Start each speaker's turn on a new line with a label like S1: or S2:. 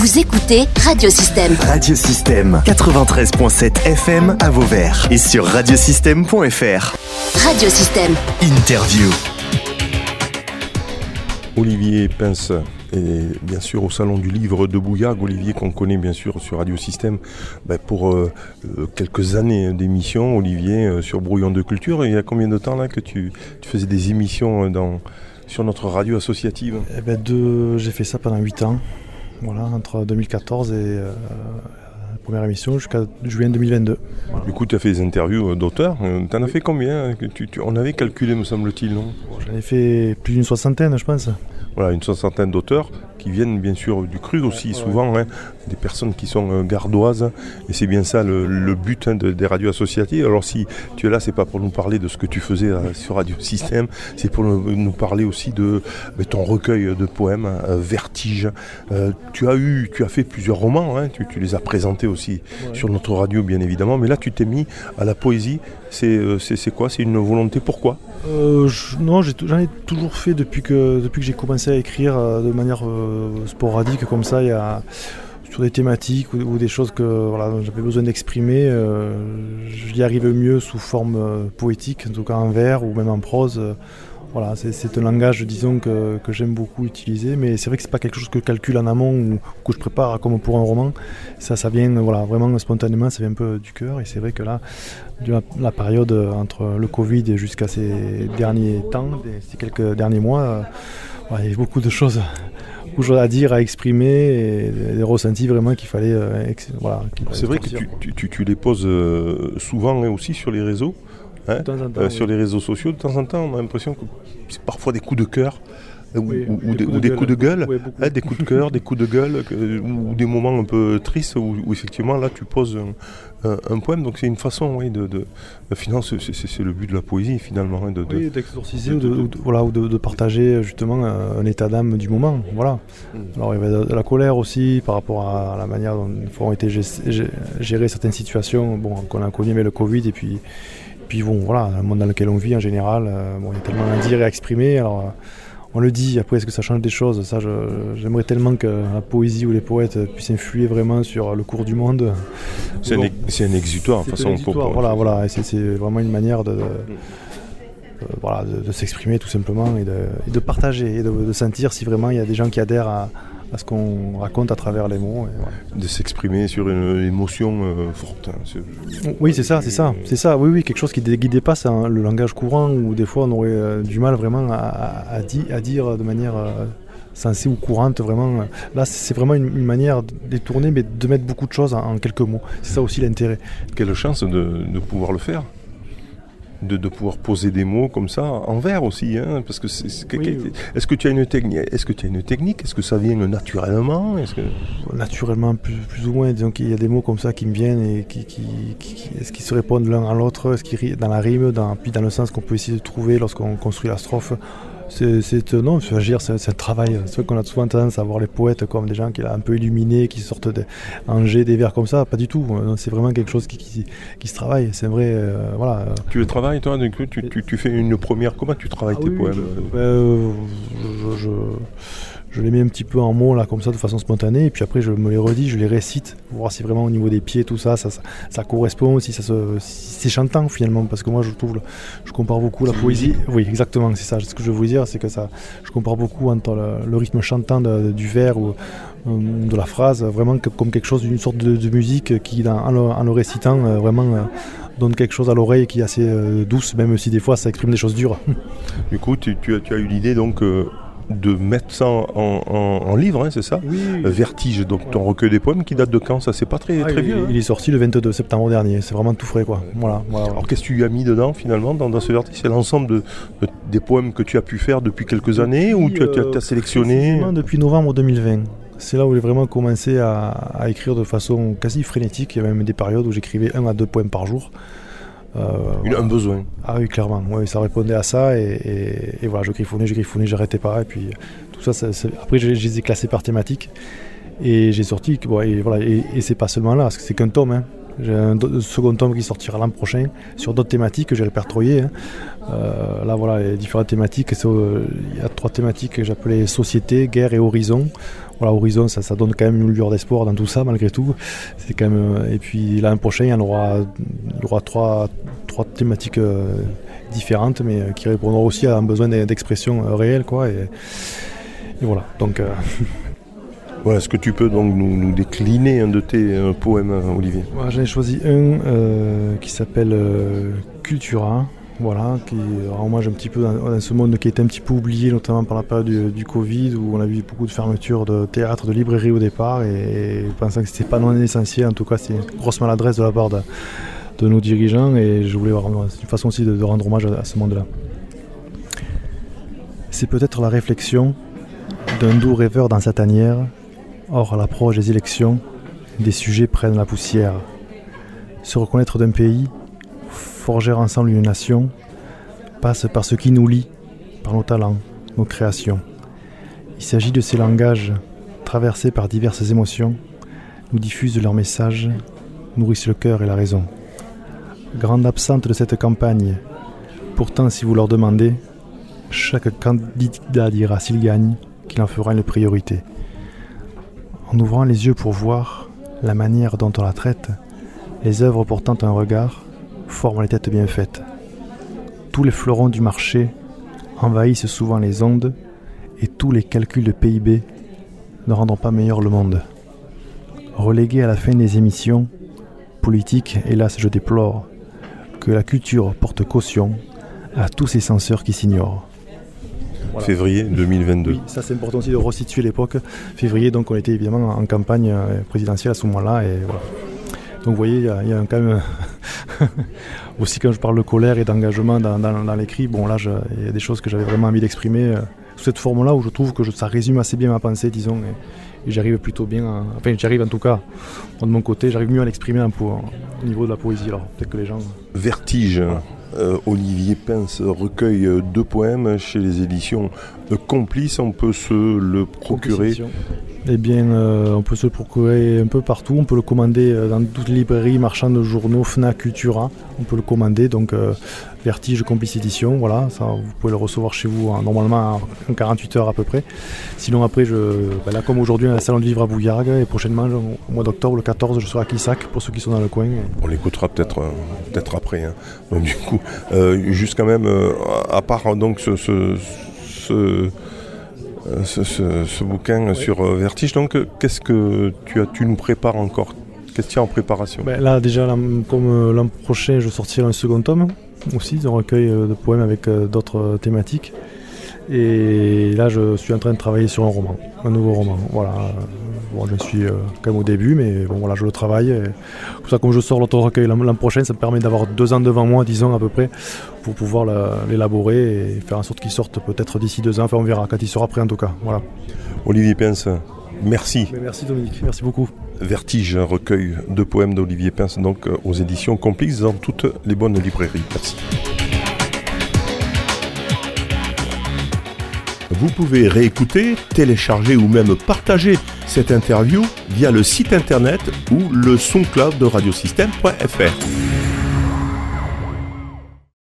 S1: Vous écoutez Radiosystème.
S2: Radiosystème 93.7 FM à Vauvert et sur radiosystème.fr.
S1: Radiosystème.
S2: Interview.
S3: Olivier Pince est bien sûr au Salon du Livre de Bouillargues. Olivier qu'on connaît bien sûr sur Radio Système ben, pour euh, euh, quelques années d'émissions. Olivier euh, sur Brouillon de Culture. il y a combien de temps là que tu, tu faisais des émissions dans, sur notre radio associative?
S4: Eh ben, de, J'ai fait ça pendant 8 ans. Voilà, entre 2014 et la première émission jusqu'à juin 2022.
S3: Du coup, tu as fait des interviews d'auteurs. Tu en as fait combien tu, On avait calculé, me semble-t-il, non?
S4: J'en ai fait plus d'une soixantaine, je pense.
S3: Voilà, une soixantaine d'auteurs qui viennent bien sûr du cru aussi, souvent, hein, des personnes qui sont euh, gardoises, et c'est bien ça le, but hein, des radios associatives. Alors si tu es là, c'est pas pour nous parler de ce que tu faisais euh, sur Radio Système, c'est pour nous, parler aussi de, ton recueil de poèmes, euh, Vertige. tu as eu, tu as fait plusieurs romans, hein, tu, les as présentés aussi sur notre radio bien évidemment, mais là tu t'es mis à la poésie. C'est quoi? C'est une volonté. Pourquoi?
S4: Non, j'en ai, toujours fait depuis que, depuis que j'ai commencé à écrire de manière sporadique comme ça. Il y a sur des thématiques ou, des choses que voilà, j'avais besoin d'exprimer, euh, j'y arrive mieux sous forme euh, poétique, en tout cas en vers ou même en prose. voilà, c'est un langage, disons, que, j'aime beaucoup utiliser, mais c'est vrai que c'est pas quelque chose que je calcule en amont ou que je prépare comme pour un roman. Ça, ça vient voilà, vraiment spontanément, ça vient un peu du cœur, et c'est vrai que là, la, période entre le Covid et jusqu'à ces derniers temps, ces quelques derniers mois, il y a beaucoup de choses beaucoup de choses à dire, à exprimer et des ressentis vraiment qu'il fallait. Euh, voilà,
S3: c'est vrai que tu, les poses euh, souvent hein, aussi sur les réseaux. Hein, euh, sur les réseaux sociaux, de temps en temps, on a l'impression que c'est parfois des coups de cœur ou, des, coups de gueule, hein, des coups de cœur, des coups de gueule, ou des moments un peu tristes où, effectivement là tu poses un, poème. Donc c'est une façon, oui, de, de, c'est le but de la poésie finalement,
S4: hein, de, d'exorciser ou, de, voilà, ou de, partager justement un état d'âme du moment, voilà. Mm. Alors il y avait de la colère aussi par rapport à la manière dont ont été gérées certaines situations, bon qu'on a connu avec le Covid et puis puis bon voilà, le monde dans lequel on vit en général, euh, bon, il y a tellement à dire et à exprimer. Alors, on le dit, après est-ce que ça change des choses? Ça, j'aimerais tellement que la poésie ou les poètes puissent influer vraiment sur le cours du monde.
S3: C'est un, exutoire, de façon.
S4: Exutoire, voilà, voilà, c'est vraiment une manière de, voilà, de, s'exprimer tout simplement et de, partager et de, sentir si vraiment il y a des gens qui adhèrent à, à ce qu'on raconte à travers les mots.
S3: De s'exprimer sur une émotion euh, forte. Hein,
S4: oui, c'est ça, c'est ça, c'est ça. Oui, oui, quelque chose qui, dépasse hein, le langage courant où des fois on aurait euh, du mal vraiment à, à, dire de manière euh, sensée ou courante. Vraiment, là, c'est vraiment une, manière de détourner, mais de mettre beaucoup de choses en, quelques mots. C'est ça aussi l'intérêt.
S3: Quelle chance de pouvoir le faire de, pouvoir poser des mots comme ça en vers aussi, hein, parce que est-ce que tu as une technique Est-ce que tu as une technique? Est-ce que ça vient naturellement? Est-ce que
S4: naturellement plus, ou moins. Disons qu'il y a des mots comme ça qui me viennent et qui, est-ce qu'ils se répondent l'un à l'autre? Est-ce qu'ils dans la rime, dans, puis dans le sens qu'on peut essayer de trouver lorsqu'on construit la strophe? C'est non, agir, c'est un travail. C'est vrai qu'on a souvent tendance à voir les poètes comme des gens qui sont un peu illuminés, qui sortent de, des vers comme ça. Pas du tout. C'est vraiment quelque chose qui, se travaille. C'est vrai, euh, voilà.
S3: Tu le travailles, toi tu, fais une première. Comment tu travailles ah tes poèmes?
S4: euh, je, je les mets un petit peu en mots là comme ça de façon spontanée et puis après je me les redis, je les récite pour voir si vraiment au niveau des pieds tout ça ça, ça, correspond, si ça se, c'est chantant finalement parce que moi je trouve je compare beaucoup la poésie. Oui exactement c'est ça. Ce que je veux vous dire c'est que ça je compare beaucoup entre le, rythme chantant du vers ou euh, de la phrase vraiment comme quelque chose d'une sorte de, musique qui en, le, récitant euh, vraiment euh, donne quelque chose à l'oreille qui est assez douce même si des fois ça exprime des choses dures.
S3: Du coup tu, tu, as, tu as eu l'idée donc de mettre ça en, livre, hein, c'est ça
S4: oui.
S3: Vertige, donc ton recueil des poèmes qui date de quand Ça, c'est pas très, ah, très vieux.
S4: Il, hein. est sorti le 22 septembre dernier, c'est vraiment tout frais. quoi. Voilà,
S3: Alors qu'est-ce que tu as mis dedans finalement dans, ce vertige C'est l'ensemble des poèmes que tu as pu faire depuis quelques années ou tu as, euh, sélectionné?
S4: Depuis novembre 2020. C'est là où j'ai vraiment commencé à, à, écrire de façon quasi frénétique. Il y avait même des périodes où j'écrivais un à deux poèmes par jour.
S3: Euh, un besoin.
S4: Ah oui, clairement. Ouais, ça répondait à ça. Et, voilà, je griffonnais, je griffonnais, j'arrêtais pas. Et puis tout ça, après, je, les ai classés par thématique. Et j'ai sorti, et, voilà, et, c'est pas seulement là, c'est qu'un tome. Hein. J'ai un second tome qui sortira l'an prochain sur d'autres thématiques que j'ai répertoriées. Hein. Euh, là, voilà, les différentes thématiques. Il y a trois thématiques que j'appelais société, guerre et horizon. Voilà, horizon, ça, ça donne quand même une lueur d'espoir dans tout ça, malgré tout. C'est quand même. Euh, et puis l'an prochain, il y en aura, il y aura trois, trois thématiques euh, différentes, mais qui répondront aussi à un besoin d'expression réelle, quoi. Et, voilà. Donc.
S3: Est-ce que tu peux donc nous, décliner un de tes poèmes, Olivier?
S4: J'en ai choisi un qui s'appelle Cultura. Voilà, qui rend hommage un petit peu dans, ce monde qui était un petit peu oublié, notamment par la période du, Covid, où on a vu beaucoup de fermetures de théâtre, de librairies au départ, et, pensant que c'était pas non essentiel, en tout cas c'est une grosse maladresse de la part de, nos dirigeants, et je voulais avoir une façon aussi de, rendre hommage à, ce monde-là. C'est peut-être la réflexion d'un doux rêveur dans sa tanière, or à l'approche des élections, des sujets prennent la poussière. Se reconnaître d'un pays, forger ensemble une nation passe par ce qui nous lie, par nos talents, nos créations. Il s'agit de ces langages traversés par diverses émotions, nous diffusent leurs messages, nourrissent le cœur et la raison. Grande absente de cette campagne, pourtant si vous leur demandez, chaque candidat dira s'il gagne qu'il en fera une priorité. En ouvrant les yeux pour voir la manière dont on la traite, les œuvres portant un regard, forment les têtes bien faites. Tous les fleurons du marché envahissent souvent les ondes et tous les calculs de PIB ne rendront pas meilleur le monde. Relégué à la fin des émissions, politique, hélas je déplore, que la culture porte caution à tous ces censeurs qui s'ignorent.
S3: Février 2022.
S4: Oui, ça c'est important aussi de resituer l'époque. Février, donc on était évidemment en campagne euh, présidentielle à ce moment-là. Et voilà. Donc vous voyez, il y, a, quand même aussi quand je parle de colère et d'engagement dans, l'écrit, bon là il y a des choses que j'avais vraiment envie d'exprimer euh, sous cette forme-là où je trouve que ça résume assez bien ma pensée, disons, et, j'arrive plutôt bien, enfin j'arrive en tout cas de mon côté, j'arrive mieux à l'exprimer au niveau de la poésie. Alors peut-être que les gens.
S3: Vertige. Euh, Olivier Pince recueille deux poèmes chez les éditions Complices. On peut se le procurer
S4: eh bien, euh, on peut se le procurer un peu partout. On peut le commander euh, dans toutes les librairies, marchands de journaux, Fnac, Cultura. On peut le commander. Donc, euh, Vertige Complice Édition. Voilà, ça, vous pouvez le recevoir chez vous normalement en 48 heures à peu près. Sinon, après, ben là, comme aujourd'hui, on a salon de livre à Bouillargues. Et prochainement, au mois d'octobre, le 14, je serai à Quissac pour ceux qui sont dans le coin.
S3: On l'écoutera peut-être peut-être après. Hein. Donc, du coup, juste quand même, à part donc ce, ce, bouquin sur euh, Vertige. Donc, euh, qu'est-ce que tu, as, tu nous prépares encore? Qu'est-ce qu'il y a en préparation?
S4: Ben Là, déjà, comme l'an prochain, je sortirai un second tome aussi, un recueil de poèmes avec d'autres thématiques. Et là, je suis en train de travailler sur un roman, un nouveau roman. Voilà. Bon, je suis euh, quand même au début, mais bon, voilà, je le travaille. Pour ça, comme je sors l'autre recueil l'an prochain, ça me permet d'avoir deux ans devant moi, disons à peu près, pour pouvoir l'élaborer et faire en sorte qu'il sorte peut-être d'ici deux ans. Enfin, on verra quand il sera prêt en tout cas. Voilà.
S3: Olivier Pince, merci.
S4: merci Dominique, merci beaucoup.
S3: Vertige, un recueil de poèmes d'Olivier Pince, donc euh, aux éditions Complices dans toutes les bonnes librairies. Merci. Vous pouvez réécouter, télécharger ou même partager cette interview via le site internet ou le soncloud de radiosystème.fr.